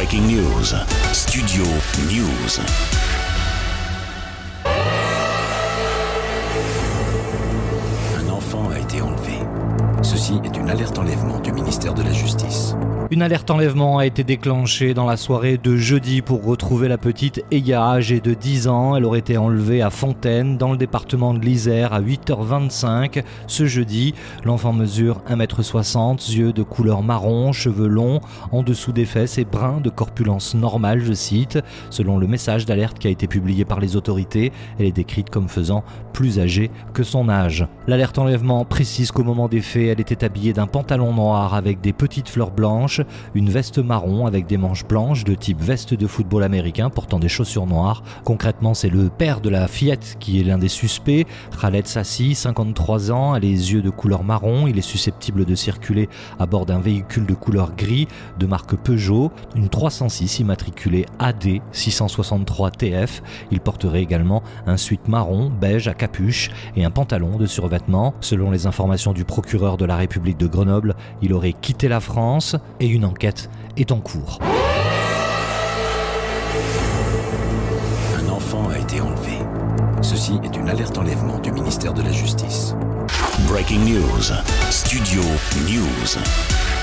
Breaking news. Studio News. Un enfant a été enlevé. Ceci est une alerte enlèvement du ministère de la Justice. Une alerte enlèvement a été déclenchée dans la soirée de jeudi pour retrouver la petite Eya âgée de 10 ans. Elle aurait été enlevée à Fontaine dans le département de l'Isère à 8h25 ce jeudi. L'enfant mesure 1m60, yeux de couleur marron, cheveux longs, en dessous des fesses et brun de corpulence normale, je cite. Selon le message d'alerte qui a été publié par les autorités, elle est décrite comme faisant plus âgée que son âge. L'alerte enlèvement précise qu'au moment des faits, elle était habillée d'un pantalon noir avec des petites fleurs blanches une veste marron avec des manches blanches de type veste de football américain portant des chaussures noires. Concrètement, c'est le père de la fillette qui est l'un des suspects, Khaled Sassi, 53 ans, a les yeux de couleur marron, il est susceptible de circuler à bord d'un véhicule de couleur gris de marque Peugeot, une 306 immatriculée AD 663 TF. Il porterait également un suite marron, beige à capuche et un pantalon de survêtement. Selon les informations du procureur de la République de Grenoble, il aurait quitté la France une enquête est en cours. Un enfant a été enlevé. Ceci est une alerte enlèvement du ministère de la Justice. Breaking news. Studio News.